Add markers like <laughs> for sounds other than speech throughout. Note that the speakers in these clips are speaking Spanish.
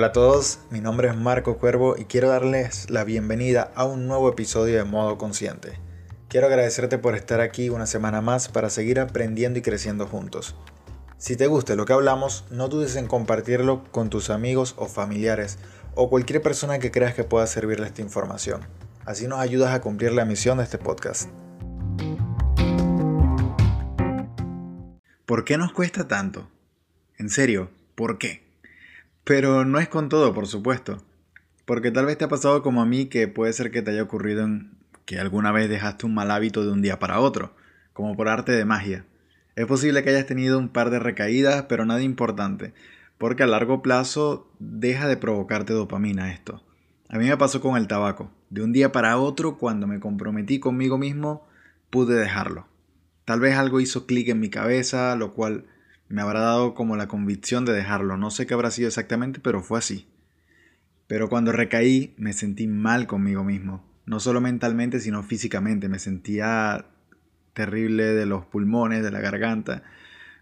Hola a todos, mi nombre es Marco Cuervo y quiero darles la bienvenida a un nuevo episodio de Modo Consciente. Quiero agradecerte por estar aquí una semana más para seguir aprendiendo y creciendo juntos. Si te gusta lo que hablamos, no dudes en compartirlo con tus amigos o familiares o cualquier persona que creas que pueda servirle esta información. Así nos ayudas a cumplir la misión de este podcast. ¿Por qué nos cuesta tanto? En serio, ¿por qué? Pero no es con todo, por supuesto. Porque tal vez te ha pasado como a mí que puede ser que te haya ocurrido en que alguna vez dejaste un mal hábito de un día para otro, como por arte de magia. Es posible que hayas tenido un par de recaídas, pero nada importante, porque a largo plazo deja de provocarte dopamina esto. A mí me pasó con el tabaco. De un día para otro, cuando me comprometí conmigo mismo, pude dejarlo. Tal vez algo hizo clic en mi cabeza, lo cual me habrá dado como la convicción de dejarlo. No sé qué habrá sido exactamente, pero fue así. Pero cuando recaí, me sentí mal conmigo mismo. No solo mentalmente, sino físicamente. Me sentía terrible de los pulmones, de la garganta.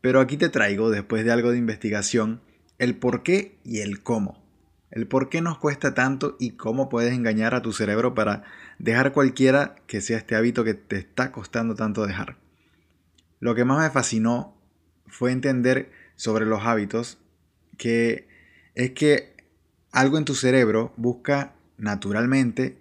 Pero aquí te traigo, después de algo de investigación, el por qué y el cómo. El por qué nos cuesta tanto y cómo puedes engañar a tu cerebro para dejar cualquiera que sea este hábito que te está costando tanto dejar. Lo que más me fascinó fue entender sobre los hábitos que es que algo en tu cerebro busca naturalmente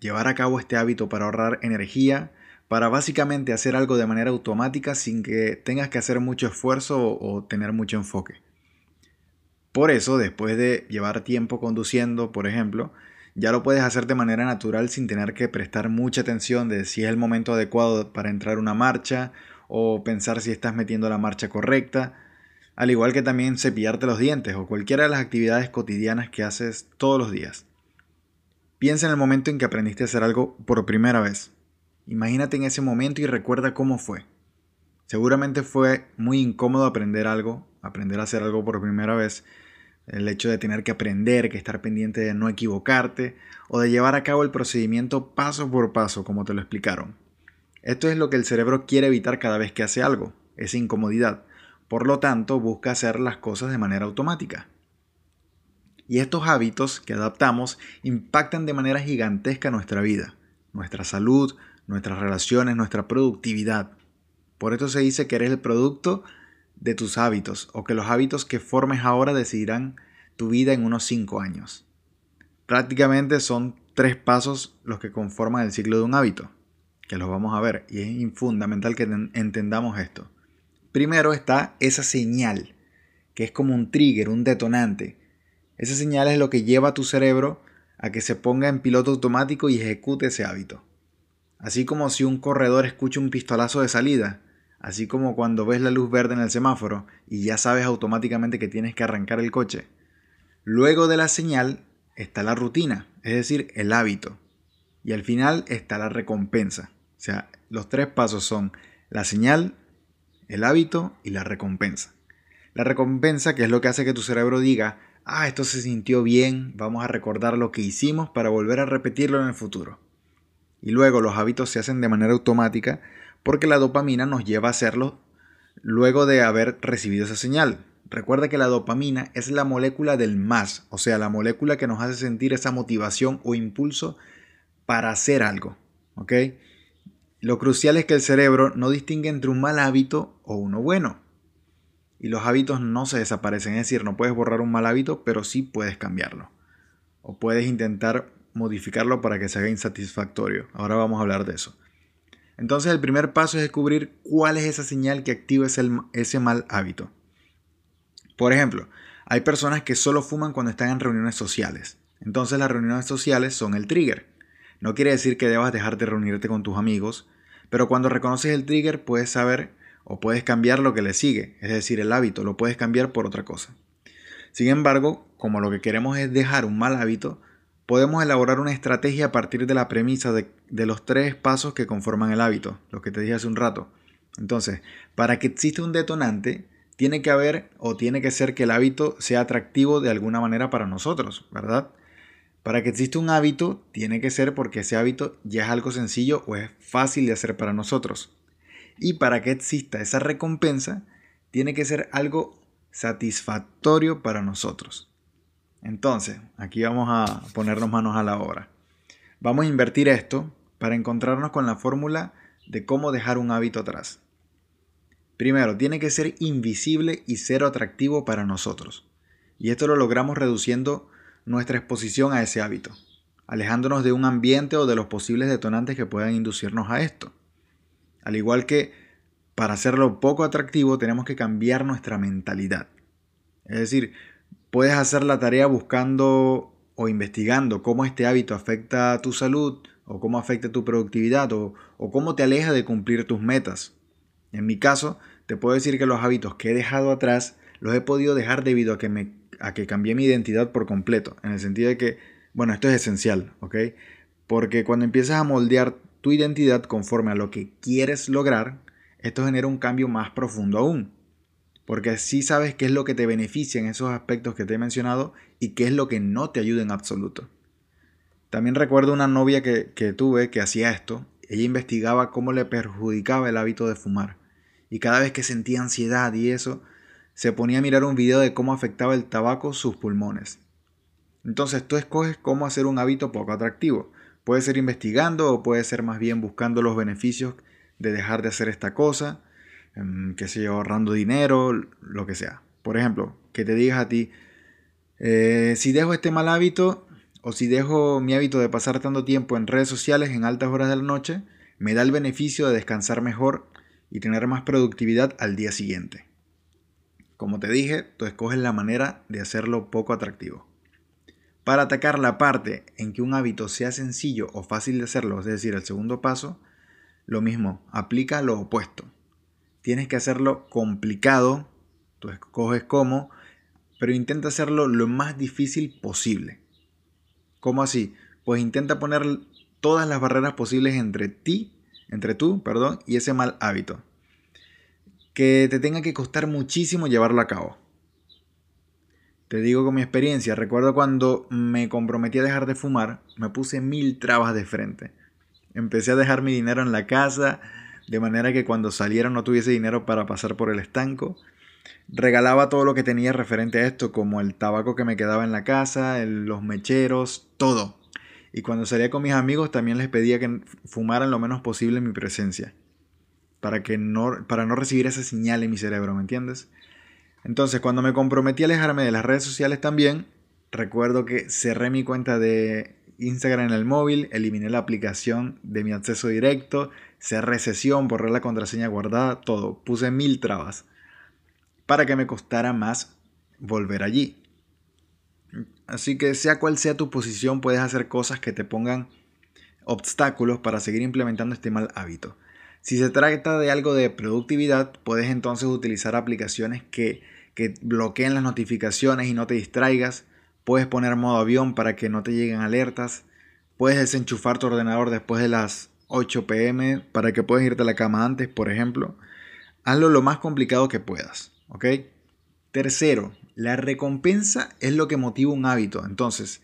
llevar a cabo este hábito para ahorrar energía, para básicamente hacer algo de manera automática sin que tengas que hacer mucho esfuerzo o, tener mucho enfoque. Por eso, después de llevar tiempo conduciendo, por ejemplo, ya lo puedes hacer de manera natural sin tener que prestar mucha atención de si es el momento adecuado para entrar una marcha o pensar si estás metiendo la marcha correcta, al igual que también cepillarte los dientes o cualquiera de las actividades cotidianas que haces todos los días. Piensa en el momento en que aprendiste a hacer algo por primera vez. Imagínate en ese momento y recuerda cómo fue. Seguramente fue muy incómodo aprender algo, aprender a hacer algo por primera vez. El hecho de tener que aprender, que estar pendiente de no equivocarte o de llevar a cabo el procedimiento paso por paso como te lo explicaron. Esto es lo que el cerebro quiere evitar cada vez que hace algo, esa incomodidad. Por lo tanto, busca hacer las cosas de manera automática. Y estos hábitos que adaptamos impactan de manera gigantesca nuestra vida, nuestra salud, nuestras relaciones, nuestra productividad. Por eso se dice que eres el producto de tus hábitos o que los hábitos que formes ahora decidirán tu vida en unos 5 años. Prácticamente son tres pasos los que conforman el ciclo de un hábito, que los vamos a ver y es fundamental que entendamos esto. Primero está esa señal, que es como un trigger, un detonante. Esa señal es lo que lleva a tu cerebro a que se ponga en piloto automático y ejecute ese hábito. Así como si un corredor escucha un pistolazo de salida, así como cuando ves la luz verde en el semáforo y ya sabes automáticamente que tienes que arrancar el coche. Luego de la señal está la rutina, es decir, el hábito. Y al final está la recompensa. O sea, los tres pasos son la señal, el hábito y la recompensa. La recompensa, que es lo que hace que tu cerebro diga, ah, esto se sintió bien, vamos a recordar lo que hicimos para volver a repetirlo en el futuro. Y luego los hábitos se hacen de manera automática porque la dopamina nos lleva a hacerlo luego de haber recibido esa señal. Recuerda que la dopamina es la molécula del más, o sea, la molécula que nos hace sentir esa motivación o impulso para hacer algo. ¿Ok? Lo crucial es que el cerebro no distingue entre un mal hábito o uno bueno. Y los hábitos no se desaparecen, es decir, no puedes borrar un mal hábito, pero sí puedes cambiarlo. O puedes intentar modificarlo para que se haga insatisfactorio. Ahora vamos a hablar de eso. Entonces el primer paso es descubrir cuál es esa señal que activa ese, ese mal hábito. Por ejemplo, hay personas que solo fuman cuando están en reuniones sociales. Entonces las reuniones sociales son el trigger. No quiere decir que debas dejar de reunirte con tus amigos, pero cuando reconoces el trigger puedes saber o puedes cambiar lo que le sigue, es decir, el hábito, lo puedes cambiar por otra cosa. Sin embargo, como lo que queremos es dejar un mal hábito, podemos elaborar una estrategia a partir de la premisa de, los tres pasos que conforman el hábito, lo que te dije hace un rato. Entonces, para que exista un detonante, tiene que haber o tiene que ser que el hábito sea atractivo de alguna manera para nosotros, ¿verdad? Para que exista un hábito, tiene que ser porque ese hábito ya es algo sencillo o es fácil de hacer para nosotros. Y para que exista esa recompensa, tiene que ser algo satisfactorio para nosotros. Entonces, aquí vamos a ponernos manos a la obra. Vamos a invertir esto para encontrarnos con la fórmula de cómo dejar un hábito atrás. Primero, tiene que ser invisible y cero atractivo para nosotros. Y esto lo logramos reduciendo nuestra exposición a ese hábito, alejándonos de un ambiente o de los posibles detonantes que puedan inducirnos a esto. Al igual que para hacerlo poco atractivo tenemos que cambiar nuestra mentalidad. Es decir, puedes hacer la tarea buscando o investigando cómo este hábito afecta tu salud o cómo afecta tu productividad o, o cómo te aleja de cumplir tus metas. En mi caso, te puedo decir que los hábitos que he dejado atrás los he podido dejar debido a que, me, a que cambié mi identidad por completo. En el sentido de que, bueno, esto es esencial, ¿ok? Porque cuando empiezas a moldear tu identidad conforme a lo que quieres lograr, esto genera un cambio más profundo aún. Porque así sabes qué es lo que te beneficia en esos aspectos que te he mencionado y qué es lo que no te ayuda en absoluto. También recuerdo una novia que, que tuve que hacía esto. Ella investigaba cómo le perjudicaba el hábito de fumar. Y cada vez que sentía ansiedad y eso, se ponía a mirar un video de cómo afectaba el tabaco sus pulmones. Entonces tú escoges cómo hacer un hábito poco atractivo. Puede ser investigando o puede ser más bien buscando los beneficios de dejar de hacer esta cosa, em, que sé ahorrando dinero, lo que sea. Por ejemplo, que te digas a ti, eh, si dejo este mal hábito o si dejo mi hábito de pasar tanto tiempo en redes sociales en altas horas de la noche, me da el beneficio de descansar mejor y tener más productividad al día siguiente. Como te dije, tú escoges la manera de hacerlo poco atractivo. Para atacar la parte en que un hábito sea sencillo o fácil de hacerlo, es decir, el segundo paso, lo mismo, aplica lo opuesto. Tienes que hacerlo complicado, tú escoges cómo, pero intenta hacerlo lo más difícil posible. ¿Cómo así? Pues intenta poner todas las barreras posibles entre ti, entre tú, perdón, y ese mal hábito. Que te tenga que costar muchísimo llevarlo a cabo. Te digo con mi experiencia, recuerdo cuando me comprometí a dejar de fumar, me puse mil trabas de frente Empecé a dejar mi dinero en la casa, de manera que cuando saliera no tuviese dinero para pasar por el estanco. Regalaba todo lo que tenía referente a esto, como el tabaco que me quedaba en la casa, los mecheros, todo. Y cuando salía con mis amigos también les pedía que fumaran lo menos posible en mi presencia. Para, que no, para no recibir esa señal en mi cerebro, ¿me entiendes? Entonces, cuando me comprometí a alejarme de las redes sociales también, recuerdo que cerré mi cuenta de Instagram en el móvil, eliminé la aplicación de mi acceso directo, cerré sesión, borré la contraseña guardada, todo. Puse mil trabas para que me costara más volver allí. Así que sea cual sea tu posición, puedes hacer cosas que te pongan obstáculos para seguir implementando este mal hábito. Si se trata de algo de productividad, puedes entonces utilizar aplicaciones que, que bloqueen las notificaciones y no te distraigas Puedes poner modo avión para que no te lleguen alertas. Puedes desenchufar tu ordenador después de las 8 pm para que puedas irte a la cama antes, por ejemplo. Hazlo lo más complicado que puedas, ¿ok? Tercero, la recompensa es lo que motiva un hábito. Entonces,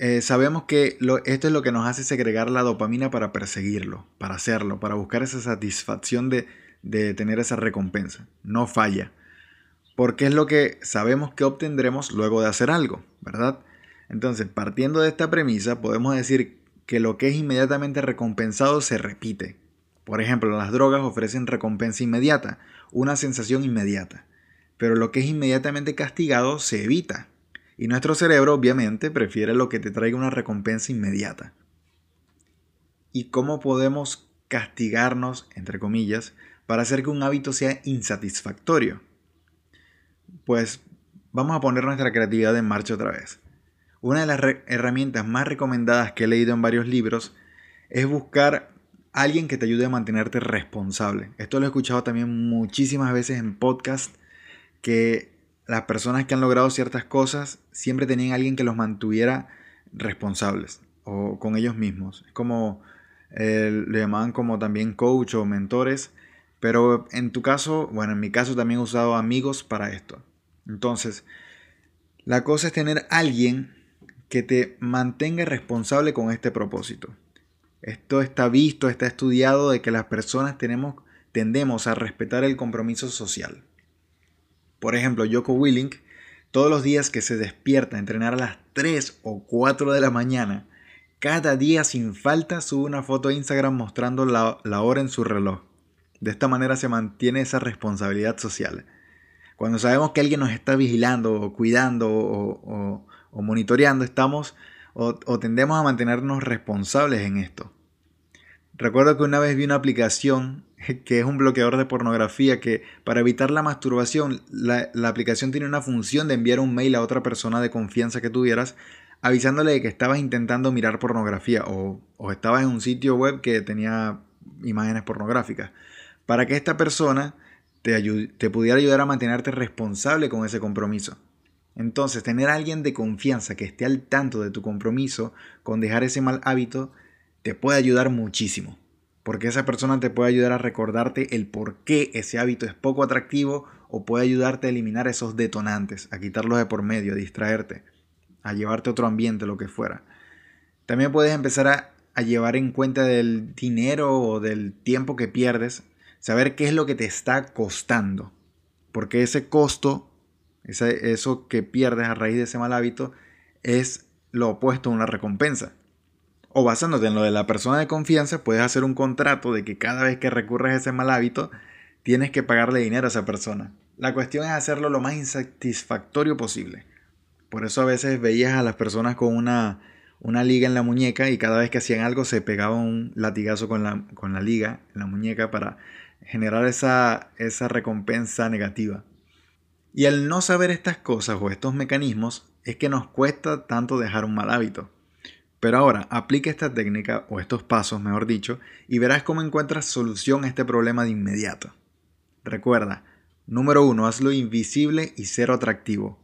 eh, sabemos que esto es lo que nos hace segregar la dopamina para perseguirlo, para hacerlo, para buscar esa satisfacción de, de tener esa recompensa. No falla porque es lo que sabemos que obtendremos luego de hacer algo, ¿verdad? Entonces, partiendo de esta premisa, podemos decir que lo que es inmediatamente recompensado se repite. Por ejemplo, las drogas ofrecen recompensa inmediata, una sensación inmediata, pero lo que es inmediatamente castigado se evita. Y nuestro cerebro obviamente prefiere lo que te traiga una recompensa inmediata. ¿Y cómo podemos castigarnos, entre comillas, para hacer que un hábito sea insatisfactorio? pues vamos a poner nuestra creatividad en marcha otra vez. Una de las herramientas más recomendadas que he leído en varios libros es buscar a alguien que te ayude a mantenerte responsable. Esto lo he escuchado también muchísimas veces en podcast que las personas que han logrado ciertas cosas siempre tenían alguien que los mantuviera responsables o con ellos mismos. Es como eh, le llamaban como también coach o mentores pero en tu caso, bueno, en mi caso también he usado amigos para esto. Entonces, la cosa es tener alguien que te mantenga responsable con este propósito. Esto está visto, está estudiado de que las personas tenemos, tendemos a respetar el compromiso social. Por ejemplo, Joko Willink todos los días que se despierta a entrenar a las 3 o 4 de la mañana, cada día sin falta sube una foto a Instagram mostrando la, hora en su reloj. De esta manera se mantiene esa responsabilidad social. Cuando sabemos que alguien nos está vigilando o cuidando o, monitoreando, estamos o, tendemos a mantenernos responsables en esto. Recuerdo que una vez vi una aplicación <laughs> que es un bloqueador de pornografía que para evitar la masturbación, la, aplicación tiene una función de enviar un mail a otra persona de confianza que tuvieras avisándole de que estabas intentando mirar pornografía o, o estabas en un sitio web que tenía imágenes pornográficas. Para que esta persona te, te pudiera ayudar a mantenerte responsable con ese compromiso. Entonces, tener a alguien de confianza que esté al tanto de tu compromiso con dejar ese mal hábito te puede ayudar muchísimo. Porque esa persona te puede ayudar a recordarte el por qué ese hábito es poco atractivo o puede ayudarte a eliminar esos detonantes, a quitarlos de por medio, a distraerte a llevarte a otro ambiente, lo que fuera. También puedes empezar a, llevar en cuenta del dinero o del tiempo que pierdes, saber qué es lo que te está costando. Porque ese costo, eso que pierdes a raíz de ese mal hábito, es lo opuesto a una recompensa. O basándote en lo de la persona de confianza, puedes hacer un contrato de que cada vez que recurres a ese mal hábito, tienes que pagarle dinero a esa persona. La cuestión es hacerlo lo más insatisfactorio posible. Por eso a veces veías a las personas con una, una liga en la muñeca y cada vez que hacían algo se pegaba un latigazo con la, con la liga en la muñeca para generar esa, esa recompensa negativa. Y al no saber estas cosas o estos mecanismos es que nos cuesta tanto dejar un mal hábito. Pero ahora, aplica esta técnica, o estos pasos, mejor dicho, y verás cómo encuentras solución a este problema de inmediato. Recuerda, número uno, hazlo invisible y cero atractivo.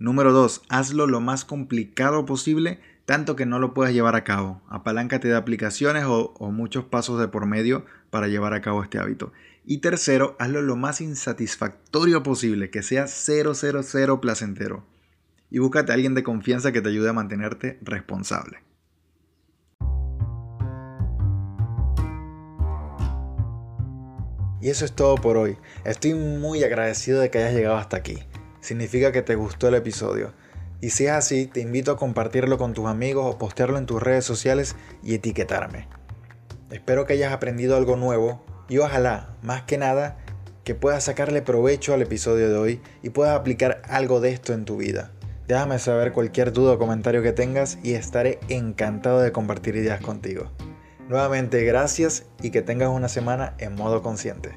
Número 2. Hazlo lo más complicado posible, tanto que no lo puedas llevar a cabo. Apaláncate de aplicaciones o, muchos pasos de por medio para llevar a cabo este hábito. Y tercero, hazlo lo más insatisfactorio posible, que sea 000 placentero. Y búscate a alguien de confianza que te ayude a mantenerte responsable. Y eso es todo por hoy. Estoy muy agradecido de que hayas llegado hasta aquí significa que te gustó el episodio. Y si es así, te invito a compartirlo con tus amigos o postearlo en tus redes sociales y etiquetarme. Espero que hayas aprendido algo nuevo y ojalá, más que nada, que puedas sacarle provecho al episodio de hoy y puedas aplicar algo de esto en tu vida. Déjame saber cualquier duda o comentario que tengas y estaré encantado de compartir ideas contigo. Nuevamente gracias y que tengas una semana en modo consciente.